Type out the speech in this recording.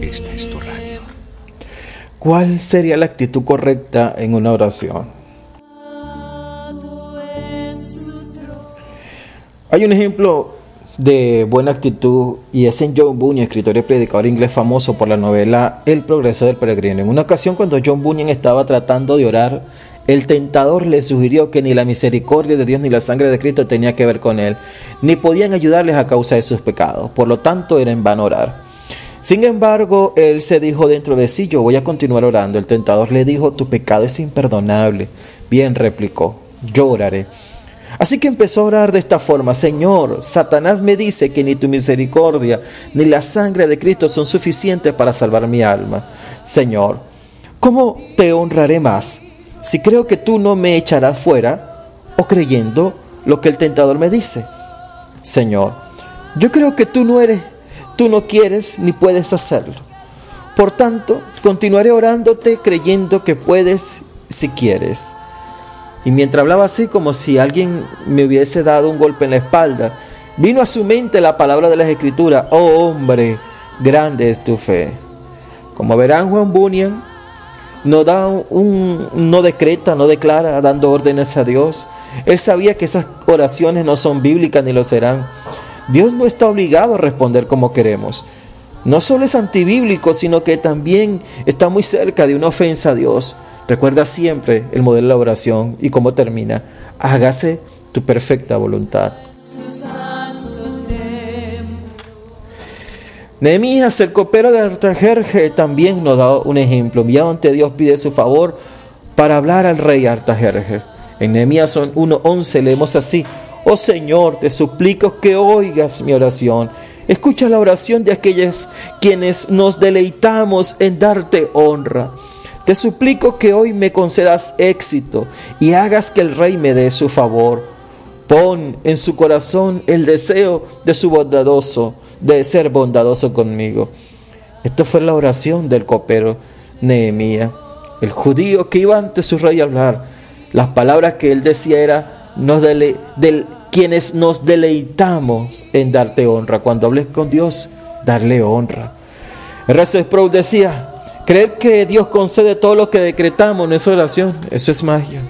Esta es tu radio. ¿Cuál sería la actitud correcta en una oración? Hay un ejemplo de buena actitud y es en John Bunyan, escritor y predicador inglés famoso por la novela El progreso del peregrino. En una ocasión cuando John Bunyan estaba tratando de orar, el tentador le sugirió que ni la misericordia de Dios ni la sangre de Cristo tenía que ver con él, ni podían ayudarles a causa de sus pecados. Por lo tanto, era en vano orar. Sin embargo, él se dijo dentro de sí, yo voy a continuar orando. El tentador le dijo, tu pecado es imperdonable. Bien, replicó, yo oraré. Así que empezó a orar de esta forma, Señor, Satanás me dice que ni tu misericordia ni la sangre de Cristo son suficientes para salvar mi alma. Señor, ¿cómo te honraré más? Si creo que tú no me echarás fuera o creyendo lo que el tentador me dice. Señor, yo creo que tú no eres, tú no quieres ni puedes hacerlo. Por tanto, continuaré orándote creyendo que puedes si quieres. Y mientras hablaba así, como si alguien me hubiese dado un golpe en la espalda, vino a su mente la palabra de las Escrituras, oh hombre, grande es tu fe. Como verán, Juan Bunyan no da un, no decreta, no declara dando órdenes a Dios. Él sabía que esas oraciones no son bíblicas ni lo serán. Dios no está obligado a responder como queremos. No solo es antibíblico, sino que también está muy cerca de una ofensa a Dios. Recuerda siempre el modelo de la oración y cómo termina. Hágase tu perfecta voluntad. Nehemías, el copero de Artajerje, también nos da un ejemplo. Enviado ante Dios pide su favor para hablar al rey Artajerje. En Nehemías 1.11 leemos así, Oh Señor, te suplico que oigas mi oración. Escucha la oración de aquellos quienes nos deleitamos en darte honra. Te suplico que hoy me concedas éxito y hagas que el rey me dé su favor. Pon en su corazón el deseo de su bondadoso, de ser bondadoso conmigo. Esta fue la oración del copero Nehemías, el judío que iba ante su rey a hablar. Las palabras que él decía era, quienes nos deleitamos en darte honra. Cuando hables con Dios, darle honra. R.C. Sproul decía, Creer que Dios concede todo lo que decretamos en esa oración, eso es magia.